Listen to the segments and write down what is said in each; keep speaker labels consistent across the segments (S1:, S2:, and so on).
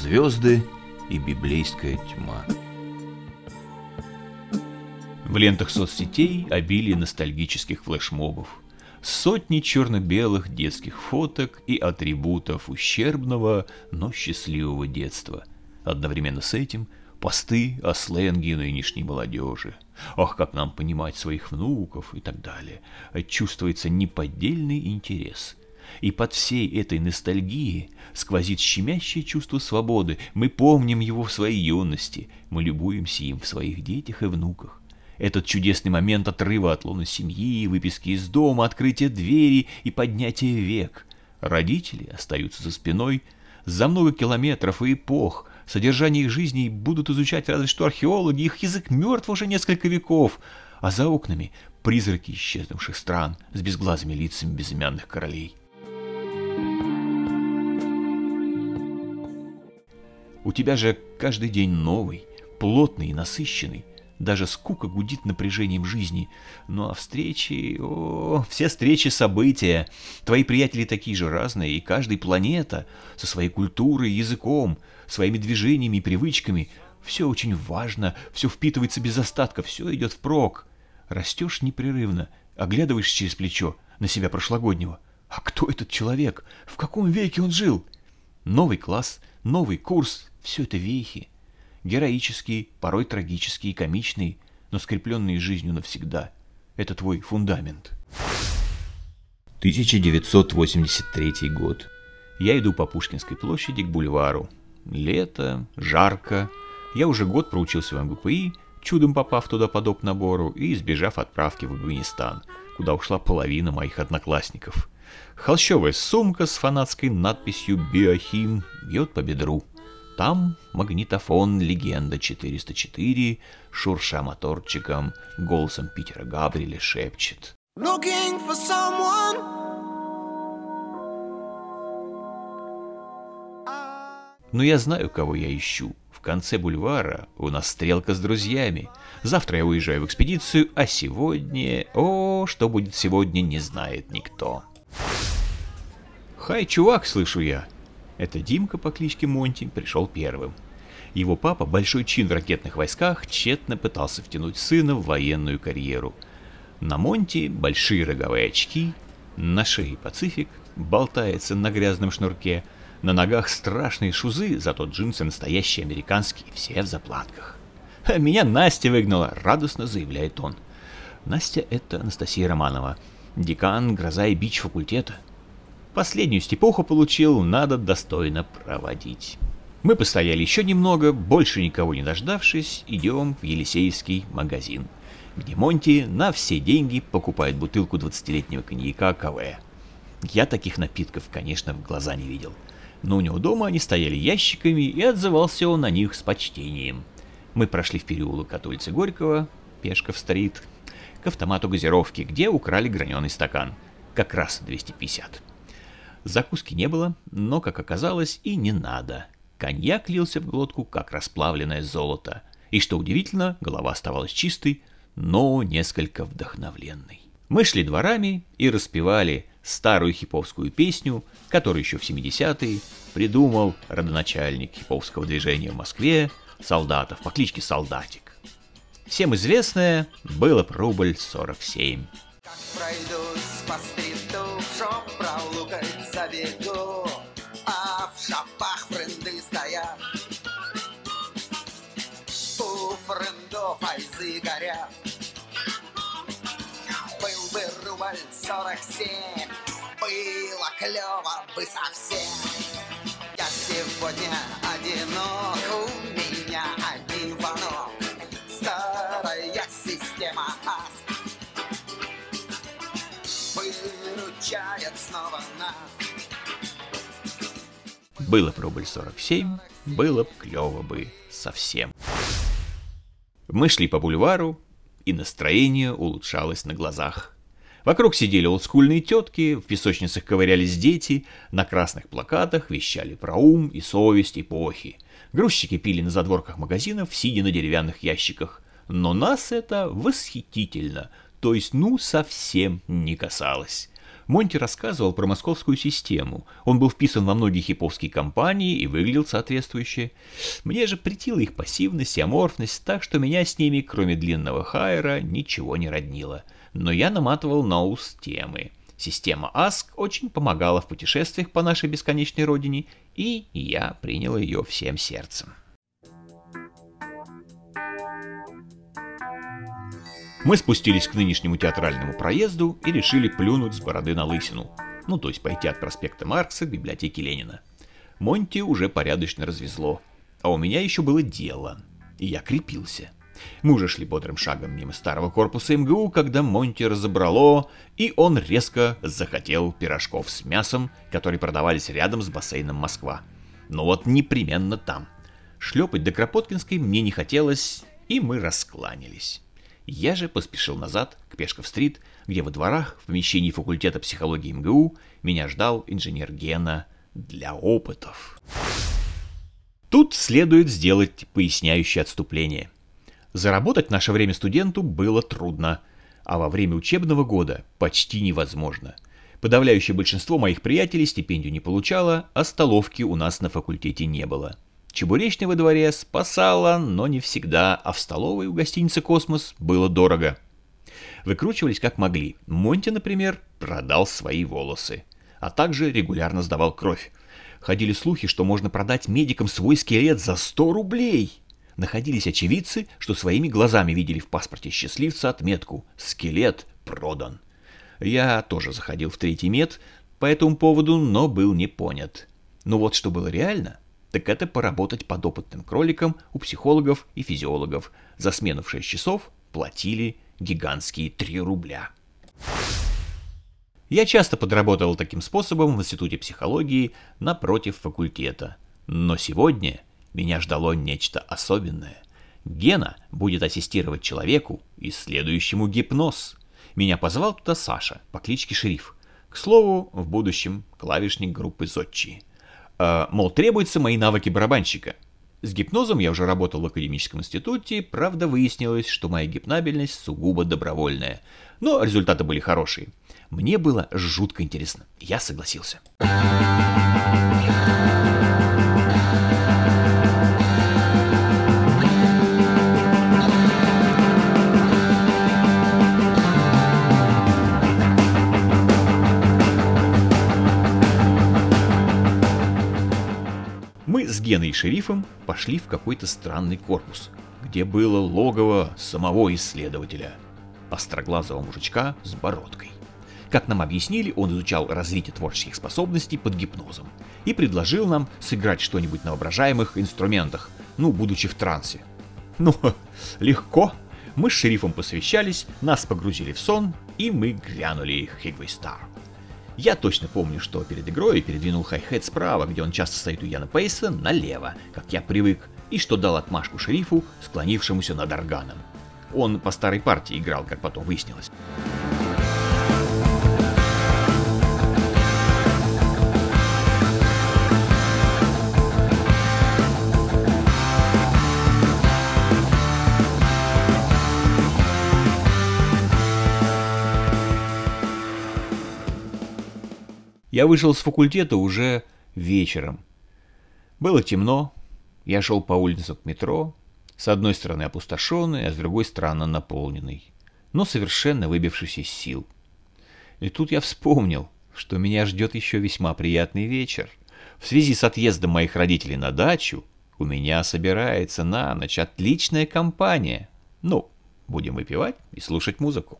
S1: звезды и библейская тьма. В лентах соцсетей обилие ностальгических флешмобов. Сотни черно-белых детских фоток и атрибутов ущербного, но счастливого детства. Одновременно с этим посты о сленге нынешней молодежи. Ах, как нам понимать своих внуков и так далее. Чувствуется неподдельный интерес. И под всей этой ностальгией сквозит щемящее чувство свободы. Мы помним его в своей юности, мы любуемся им в своих детях и внуках. Этот чудесный момент отрыва от лона семьи, выписки из дома, открытия двери и поднятия век. Родители остаются за спиной, за много километров и эпох. Содержание их жизни будут изучать разве что археологи, их язык мертв уже несколько веков, а за окнами призраки исчезнувших стран с безглазыми лицами безымянных королей. У тебя же каждый день новый, плотный и насыщенный. Даже скука гудит напряжением жизни. Ну а встречи... О, все встречи — события. Твои приятели такие же разные, и каждый планета со своей культурой, языком, своими движениями и привычками. Все очень важно, все впитывается без остатка, все идет впрок. Растешь непрерывно, оглядываешься через плечо на себя прошлогоднего. А кто этот человек? В каком веке он жил? Новый класс, новый курс — все это вехи героические, порой трагические, комичные, но скрепленные жизнью навсегда. Это твой фундамент. 1983 год. Я иду по Пушкинской площади к бульвару. Лето, жарко. Я уже год проучился в МГПИ, чудом попав туда по доп. набору и избежав отправки в Афганистан, куда ушла половина моих одноклассников. Холщовая сумка с фанатской надписью «Биохим» бьет по бедру. Там магнитофон «Легенда 404», шурша моторчиком, голосом Питера Габриэля шепчет. Looking for someone Но я знаю, кого я ищу. В конце бульвара у нас стрелка с друзьями. Завтра я уезжаю в экспедицию, а сегодня... О, что будет сегодня, не знает никто. «Хай, чувак!» — слышу я. Это Димка по кличке Монти пришел первым. Его папа, большой чин в ракетных войсках, тщетно пытался втянуть сына в военную карьеру. На Монти большие роговые очки, на шее Пацифик, болтается на грязном шнурке, на ногах страшные шузы, зато джинсы настоящие американские, все в заплатках. «Меня Настя выгнала», — радостно заявляет он. Настя — это Анастасия Романова, декан «Гроза и бич» факультета. Последнюю степуху получил, надо достойно проводить. Мы постояли еще немного, больше никого не дождавшись, идем в Елисеевский магазин, где Монти на все деньги покупает бутылку 20-летнего коньяка КВ. Я таких напитков, конечно, в глаза не видел. Но у него дома они стояли ящиками, и отзывался он на них с почтением. Мы прошли в переулок от улицы Горького, Пешков стрит, к автомату газировки, где украли граненый стакан. Как раз 250. Закуски не было, но, как оказалось, и не надо. Коньяк лился в глотку, как расплавленное золото. И, что удивительно, голова оставалась чистой, но несколько вдохновленной. Мы шли дворами и распевали старую хиповскую песню, которую еще в 70-е придумал родоначальник хиповского движения в Москве, солдатов по кличке Солдатик. Всем известное было рубль 47. Как пройдусь по стриту, шоп пролукать забегу, а в шапах френды стоят. У френдов айзы горят. Рубль сорок семь, было клево бы совсем. Я сегодня одинок, у меня один звонок. Старая система АС выручает снова нас. Было бы рубль 47, было бы клево бы совсем. Мы шли по бульвару, и настроение улучшалось на глазах. Вокруг сидели олдскульные тетки, в песочницах ковырялись дети, на красных плакатах вещали про ум и совесть эпохи. Грузчики пили на задворках магазинов, сидя на деревянных ящиках. Но нас это восхитительно, то есть ну совсем не касалось. Монти рассказывал про московскую систему. Он был вписан во многие хиповские компании и выглядел соответствующе. Мне же претила их пассивность и аморфность, так что меня с ними, кроме длинного хайера, ничего не роднило. Но я наматывал на ус темы. Система ASK очень помогала в путешествиях по нашей бесконечной родине, и я принял ее всем сердцем. Мы спустились к нынешнему театральному проезду и решили плюнуть с бороды на лысину. Ну, то есть пойти от проспекта Маркса к библиотеке Ленина. Монти уже порядочно развезло. А у меня еще было дело. И я крепился. Мы уже шли бодрым шагом мимо старого корпуса МГУ, когда Монти разобрало, и он резко захотел пирожков с мясом, которые продавались рядом с бассейном Москва. Но вот непременно там. Шлепать до Кропоткинской мне не хотелось, и мы раскланялись. Я же поспешил назад, к Пешков-стрит, где во дворах, в помещении факультета психологии МГУ, меня ждал инженер Гена для опытов. Тут следует сделать поясняющее отступление. Заработать наше время студенту было трудно, а во время учебного года почти невозможно. Подавляющее большинство моих приятелей стипендию не получало, а столовки у нас на факультете не было. Чебуречная во дворе спасала, но не всегда, а в столовой у гостиницы «Космос» было дорого. Выкручивались как могли. Монти, например, продал свои волосы, а также регулярно сдавал кровь. Ходили слухи, что можно продать медикам свой скелет за 100 рублей. Находились очевидцы, что своими глазами видели в паспорте счастливца отметку «Скелет продан». Я тоже заходил в третий мед по этому поводу, но был не понят. Но вот что было реально – так это поработать подопытным кроликом у психологов и физиологов. За смену в 6 часов платили гигантские 3 рубля. Я часто подработал таким способом в Институте психологии напротив факультета. Но сегодня меня ждало нечто особенное. Гена будет ассистировать человеку, исследующему гипноз. Меня позвал туда Саша по кличке Шериф. К слову, в будущем клавишник группы Зодчи. Э, мол, требуются мои навыки барабанщика. С гипнозом я уже работал в академическом институте, правда выяснилось, что моя гипнабельность сугубо добровольная. Но результаты были хорошие. Мне было жутко интересно. Я согласился. Геной и шерифом пошли в какой-то странный корпус, где было логово самого исследователя, остроглазого мужичка с бородкой. Как нам объяснили, он изучал развитие творческих способностей под гипнозом и предложил нам сыграть что-нибудь на воображаемых инструментах, ну, будучи в трансе. Ну, легко. Мы с шерифом посвящались, нас погрузили в сон, и мы грянули Хигвей Стар. Я точно помню, что перед игрой передвинул хай-хет справа, где он часто стоит у Яна Пейса, налево, как я привык, и что дал отмашку шерифу, склонившемуся над органом. Он по старой партии играл, как потом выяснилось. Я вышел с факультета уже вечером. Было темно, я шел по улицам к метро, с одной стороны опустошенный, а с другой стороны наполненный, но совершенно выбившийся из сил. И тут я вспомнил, что меня ждет еще весьма приятный вечер. В связи с отъездом моих родителей на дачу у меня собирается на ночь отличная компания. Ну, будем выпивать и слушать музыку.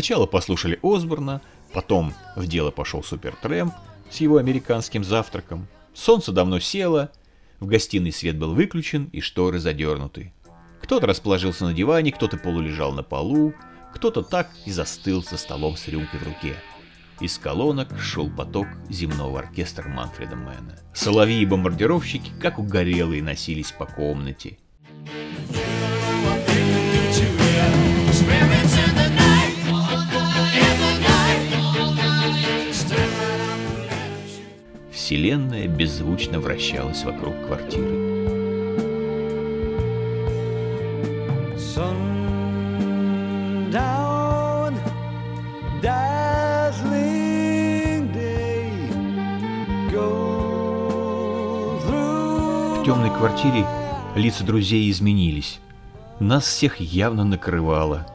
S1: Сначала послушали Осборна, потом в дело пошел Супертрэмп с его американским завтраком. Солнце давно село, в гостиной свет был выключен и шторы задернуты. Кто-то расположился на диване, кто-то полулежал на полу, кто-то так и застыл за столом с рюмкой в руке. Из колонок шел поток земного оркестра Манфреда Мэна. Соловьи и бомбардировщики, как угорелые, носились по комнате. Вселенная беззвучно вращалась вокруг квартиры. В темной квартире лица друзей изменились. Нас всех явно накрывало.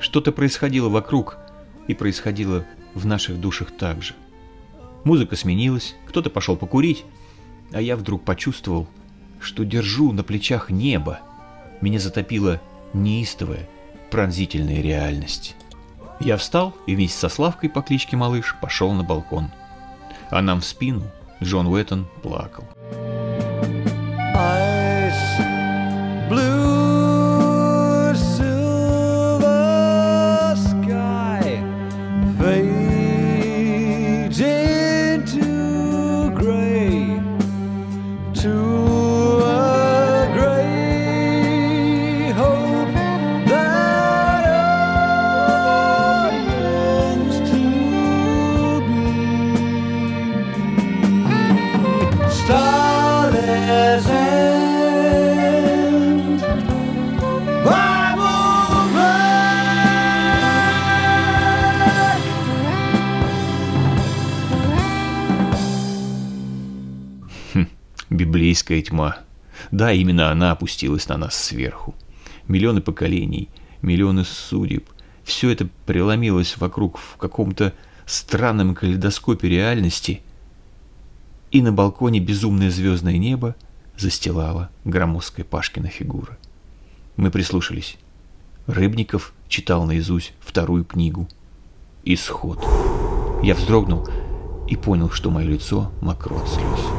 S1: Что-то происходило вокруг, и происходило в наших душах также. Музыка сменилась, кто-то пошел покурить, а я вдруг почувствовал, что держу на плечах небо. Меня затопила неистовая, пронзительная реальность. Я встал и вместе со Славкой по кличке Малыш пошел на балкон. А нам в спину Джон Уэттон плакал. Библейская тьма. Да, именно она опустилась на нас сверху. Миллионы поколений, миллионы судеб. Все это преломилось вокруг в каком-то странном калейдоскопе реальности. И на балконе безумное звездное небо застилала громоздкая Пашкина фигура. Мы прислушались. Рыбников читал наизусть вторую книгу. Исход. Я вздрогнул и понял, что мое лицо мокро от слез.